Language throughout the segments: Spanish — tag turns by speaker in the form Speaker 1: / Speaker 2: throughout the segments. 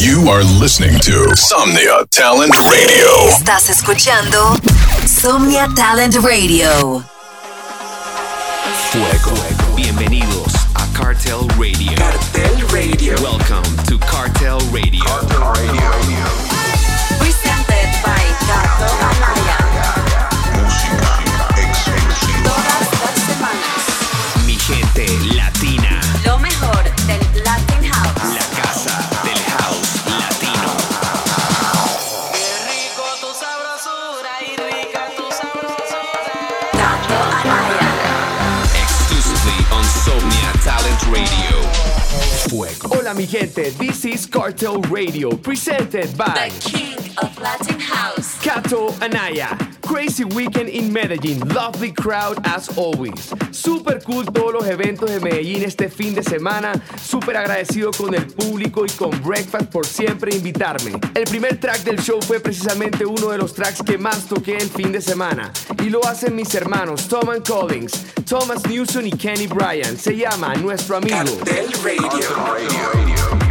Speaker 1: You are listening to Somnia Talent Radio.
Speaker 2: Estás escuchando Somnia Talent Radio.
Speaker 3: Fuego. Bienvenidos a Cartel Radio.
Speaker 4: Cartel Radio.
Speaker 3: Welcome to Cartel Radio.
Speaker 1: Cartel Radio.
Speaker 5: Hola mi gente, this is Cartel Radio, presented by
Speaker 2: The King of Latin House.
Speaker 5: Kato Anaya. Crazy Weekend in Medellín, lovely crowd as always. Super cool todos los eventos de Medellín este fin de semana. Super agradecido con el público y con Breakfast por siempre invitarme. El primer track del show fue precisamente uno de los tracks que más toqué el fin de semana. Y lo hacen mis hermanos Tom and Collins, Thomas Newson y Kenny Bryan. Se llama Nuestro Amigo.
Speaker 4: Radio.
Speaker 1: Radio.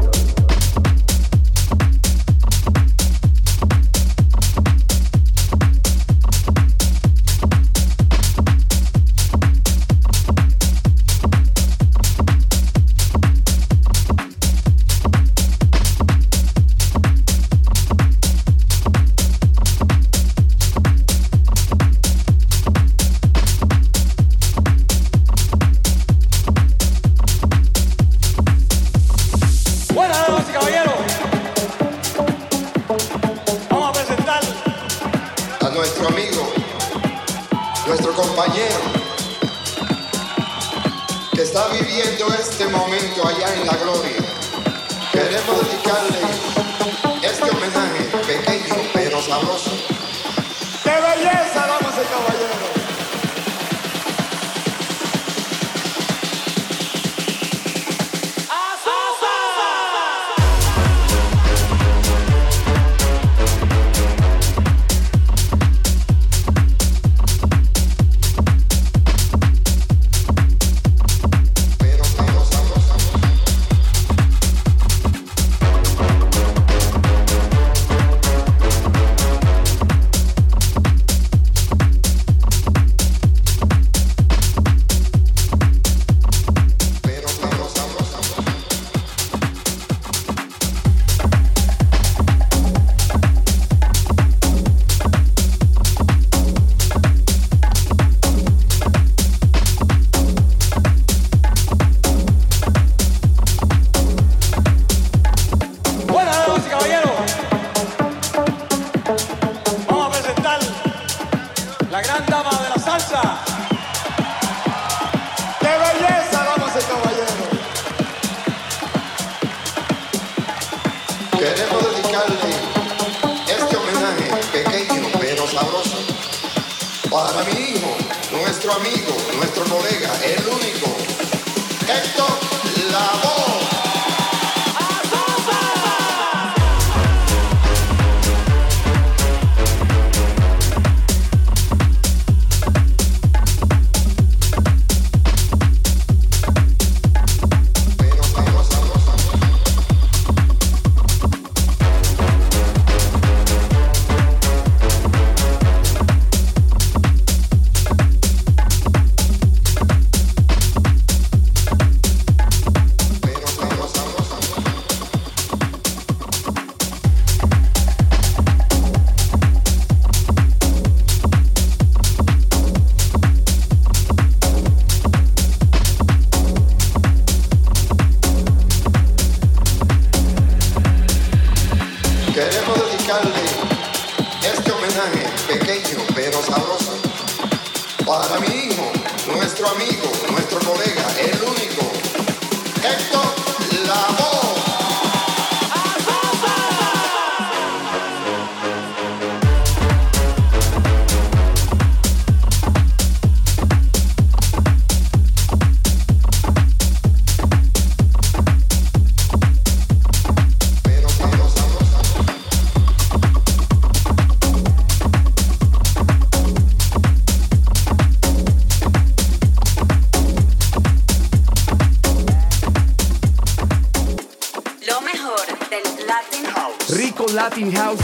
Speaker 6: Compañero, que está viviendo este momento allá en la gloria. Queremos dedicarle este homenaje pequeño pero sabroso.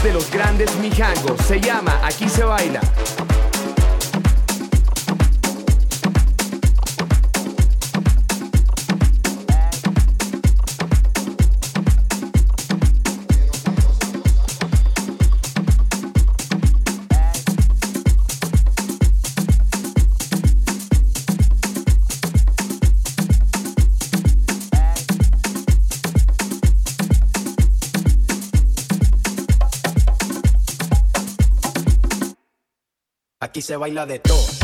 Speaker 7: De
Speaker 8: los grandes mijangos. Se llama Aquí se baila.
Speaker 2: Se baila de todo.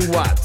Speaker 8: King Watts.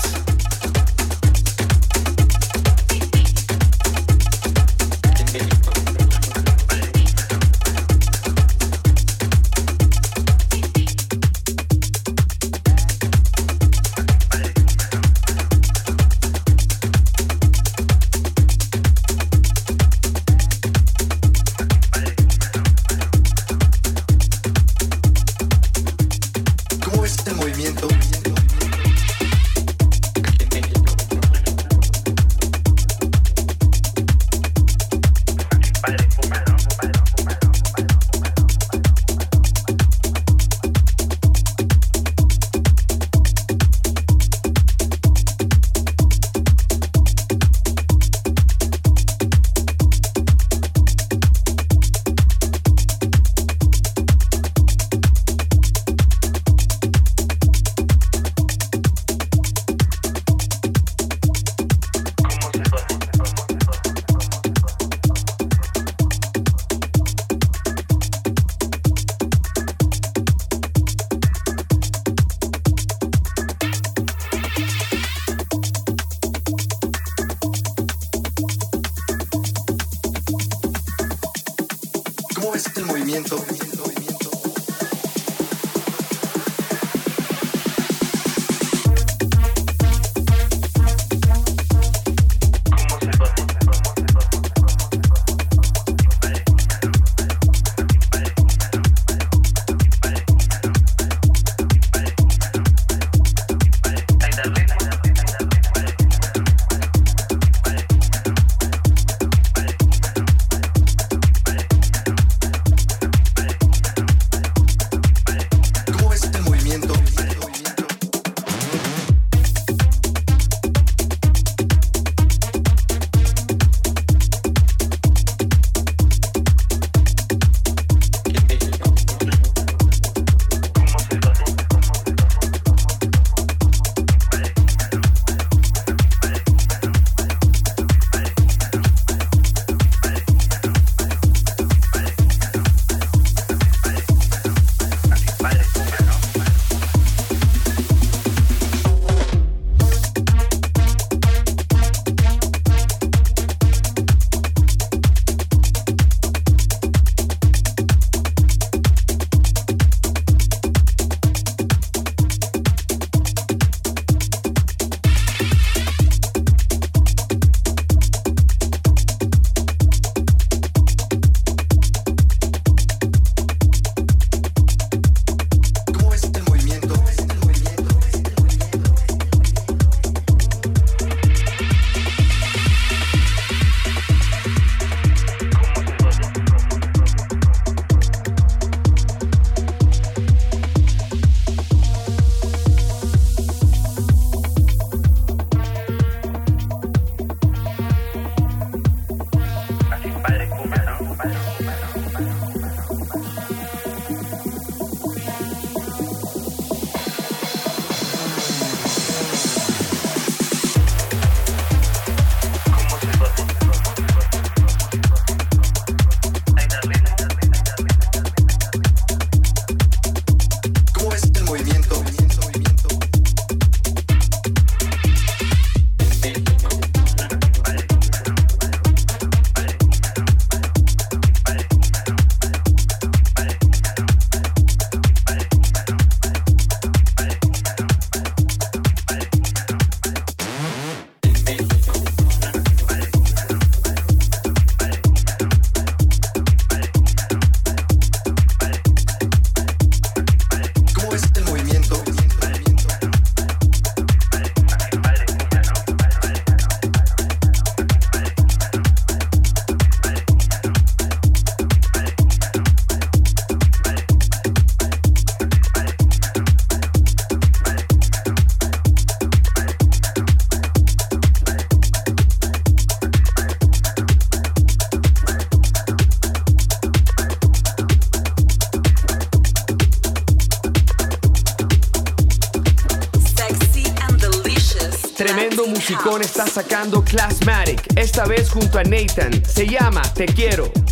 Speaker 5: Se llama Te Quiero.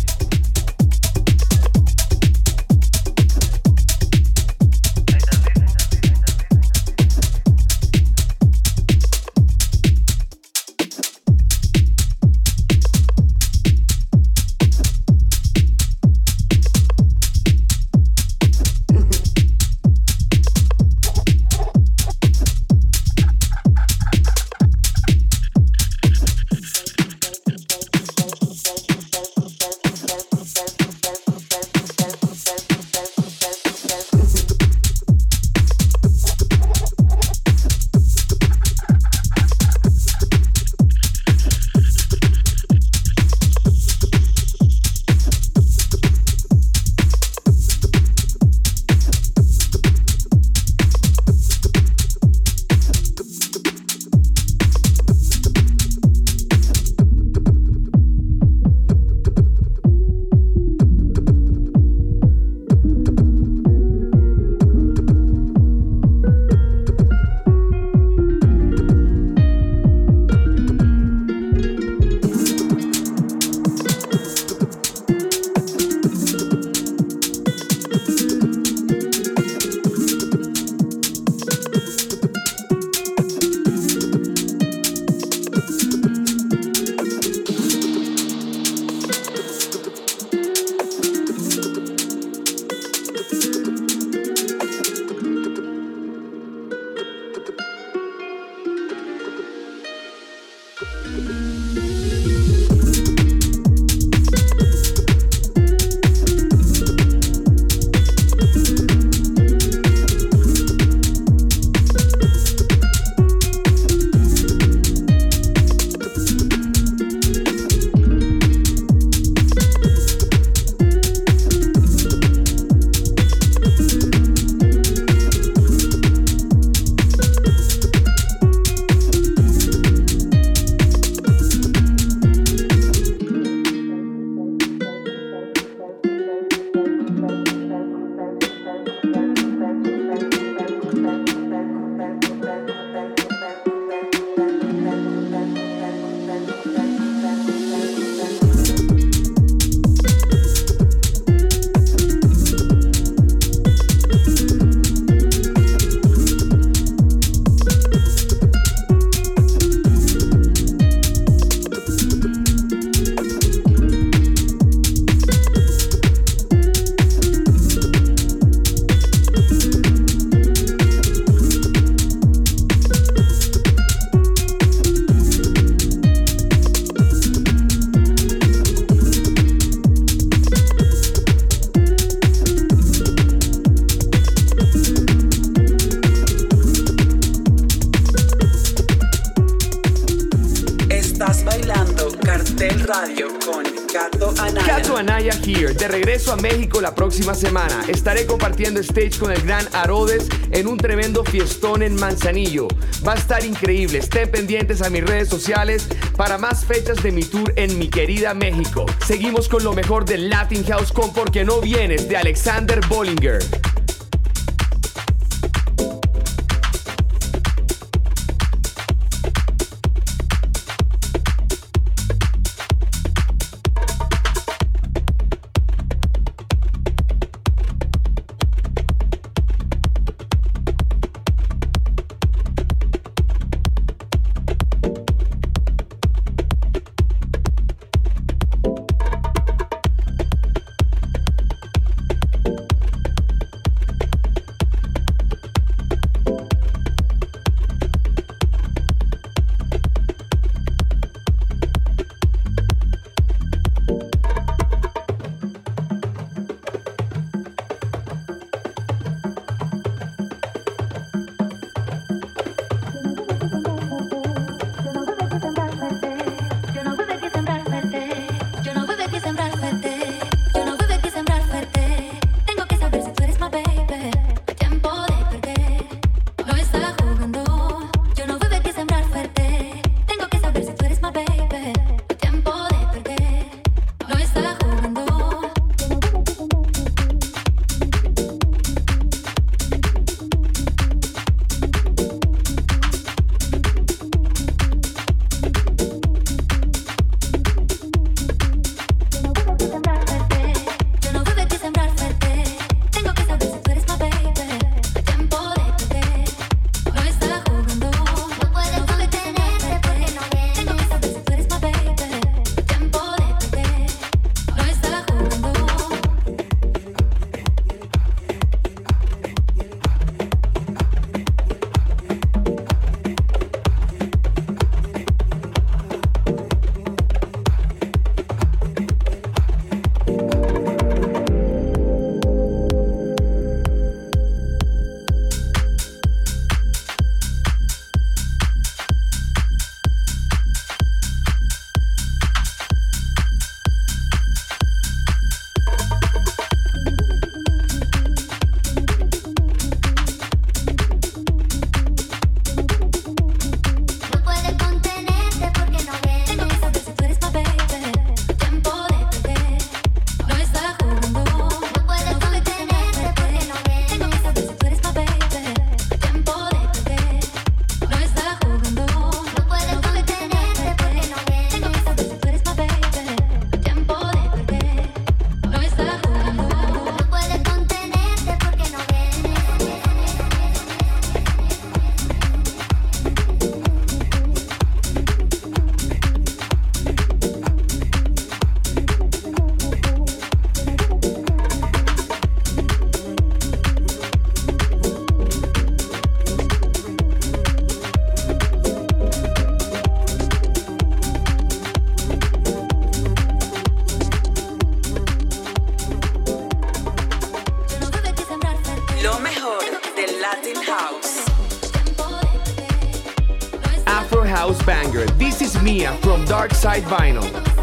Speaker 5: Próxima semana estaré compartiendo stage con el gran Arodes en un tremendo fiestón en Manzanillo. Va a estar increíble. Estén pendientes a mis redes sociales para más fechas de mi tour en mi querida México. Seguimos con lo mejor del Latin House con Porque no vienes de Alexander Bollinger. Mia from Dark Side Vinyl.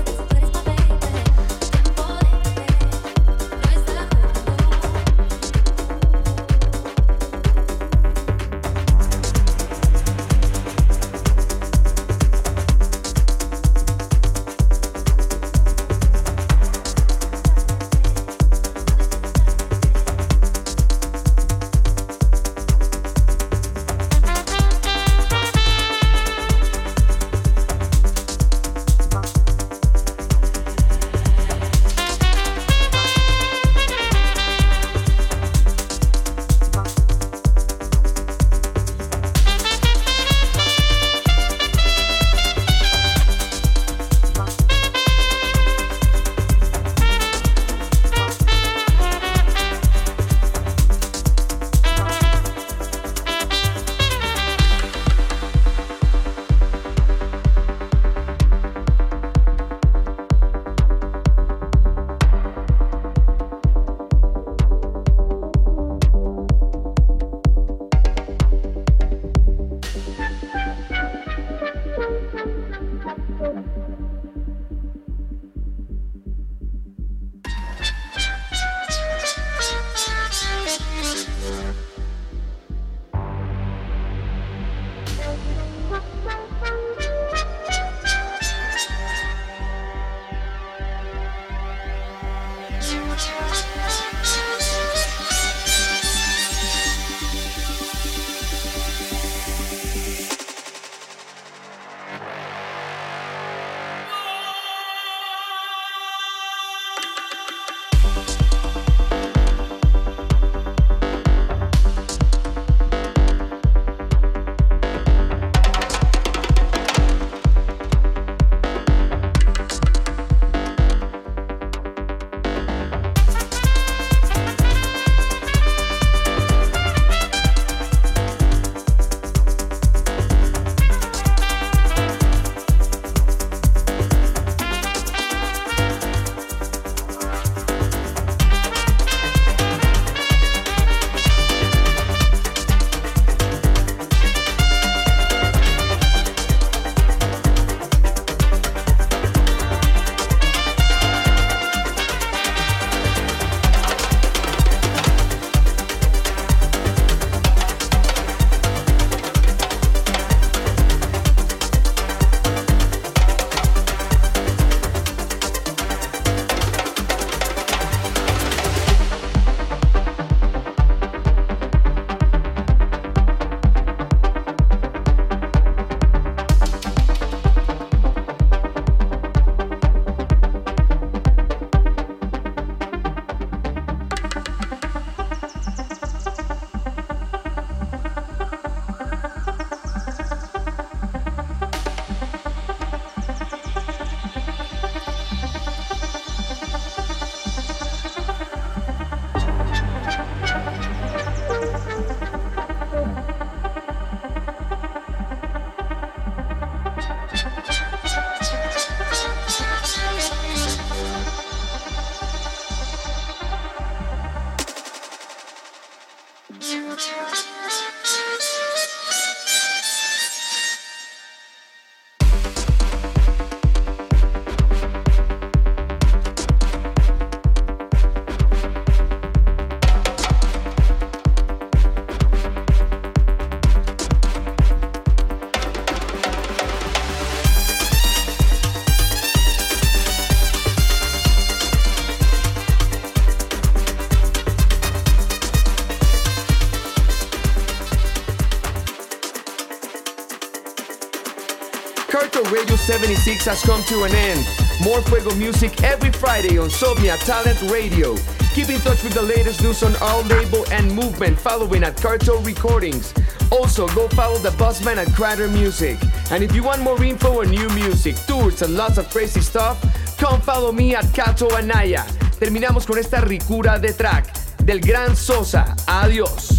Speaker 5: 76 has come to an end. More Fuego music every Friday on Somnia Talent Radio. Keep in touch with the latest news on our label and movement following at Cartel Recordings. Also, go follow the Buzzman at Crater Music. And if you want more info on new music, tours, and lots of crazy stuff, come follow me at Cato Anaya. Terminamos con esta ricura de track del gran Sosa. Adiós.